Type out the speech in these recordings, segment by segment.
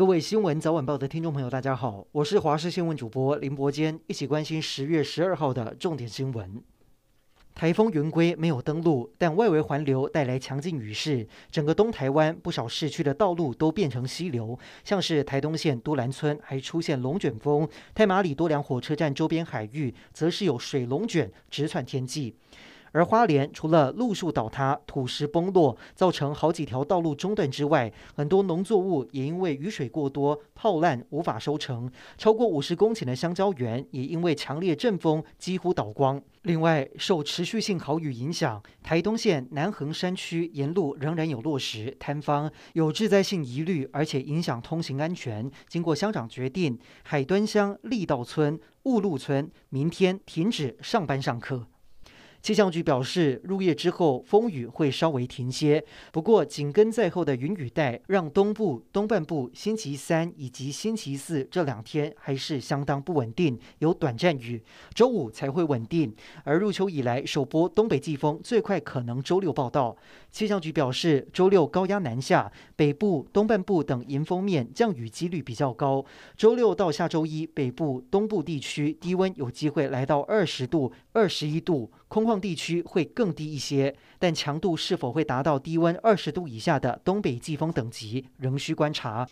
各位新闻早晚报的听众朋友，大家好，我是华视新闻主播林伯坚，一起关心十月十二号的重点新闻。台风圆规没有登陆，但外围环流带来强劲雨势，整个东台湾不少市区的道路都变成溪流，像是台东县都兰村还出现龙卷风，太马里多良火车站周边海域则是有水龙卷直窜天际。而花莲除了路树倒塌、土石崩落，造成好几条道路中断之外，很多农作物也因为雨水过多泡烂，无法收成。超过五十公顷的香蕉园也因为强烈阵风几乎倒光。另外，受持续性豪雨影响，台东县南横山区沿路仍然有落石坍方，有致灾性疑虑，而且影响通行安全。经过乡长决定，海端乡力道村、雾鹿村明天停止上班上课。气象局表示，入夜之后风雨会稍微停歇，不过紧跟在后的云雨带让东部东半部星期三以及星期四这两天还是相当不稳定，有短暂雨。周五才会稳定，而入秋以来首波东北季风最快可能周六报道。气象局表示，周六高压南下，北部东半部等迎风面降雨几率比较高。周六到下周一，北部东部地区低温有机会来到二十度、二十一度。空旷地区会更低一些，但强度是否会达到低温二十度以下的东北季风等级，仍需观察。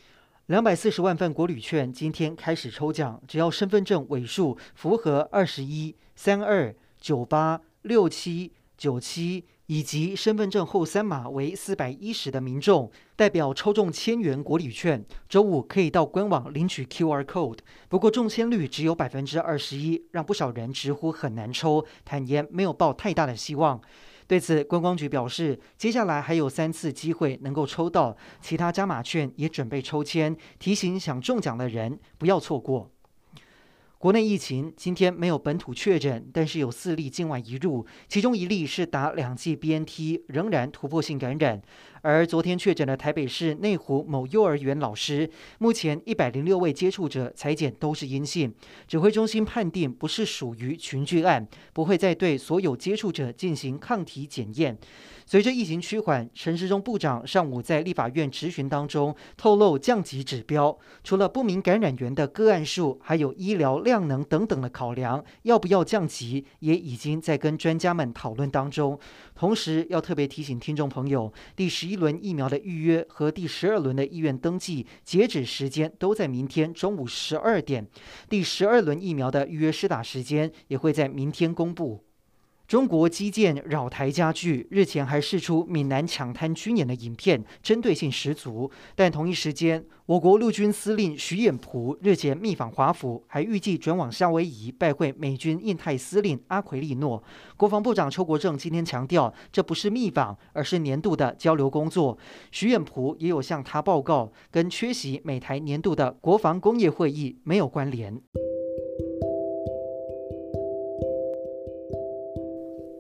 两百四十万份国旅券今天开始抽奖，只要身份证尾数符合二十一、三二、九八、六七、九七。以及身份证后三码为四百一十的民众，代表抽中千元国旅券，周五可以到官网领取 QR code。不过中签率只有百分之二十一，让不少人直呼很难抽，坦言没有抱太大的希望。对此，观光局表示，接下来还有三次机会能够抽到，其他加码券也准备抽签，提醒想中奖的人不要错过。国内疫情今天没有本土确诊，但是有四例境外移入，其中一例是打两剂 BNT，仍然突破性感染。而昨天确诊的台北市内湖某幼儿园老师，目前一百零六位接触者采检都是阴性，指挥中心判定不是属于群聚案，不会再对所有接触者进行抗体检验。随着疫情趋缓，陈时中部长上午在立法院质询当中透露降级指标，除了不明感染源的个案数，还有医疗量能等等的考量，要不要降级，也已经在跟专家们讨论当中。同时要特别提醒听众朋友，第十一轮疫苗的预约和第十二轮的意愿登记截止时间都在明天中午十二点，第十二轮疫苗的预约施打时间也会在明天公布。中国基建扰台加剧，日前还释出闽南抢滩军演的影片，针对性十足。但同一时间，我国陆军司令徐衍蒲日前密访华府，还预计转往夏威夷拜会美军印太司令阿奎利诺。国防部长邱国正今天强调，这不是密访，而是年度的交流工作。徐衍蒲也有向他报告，跟缺席美台年度的国防工业会议没有关联。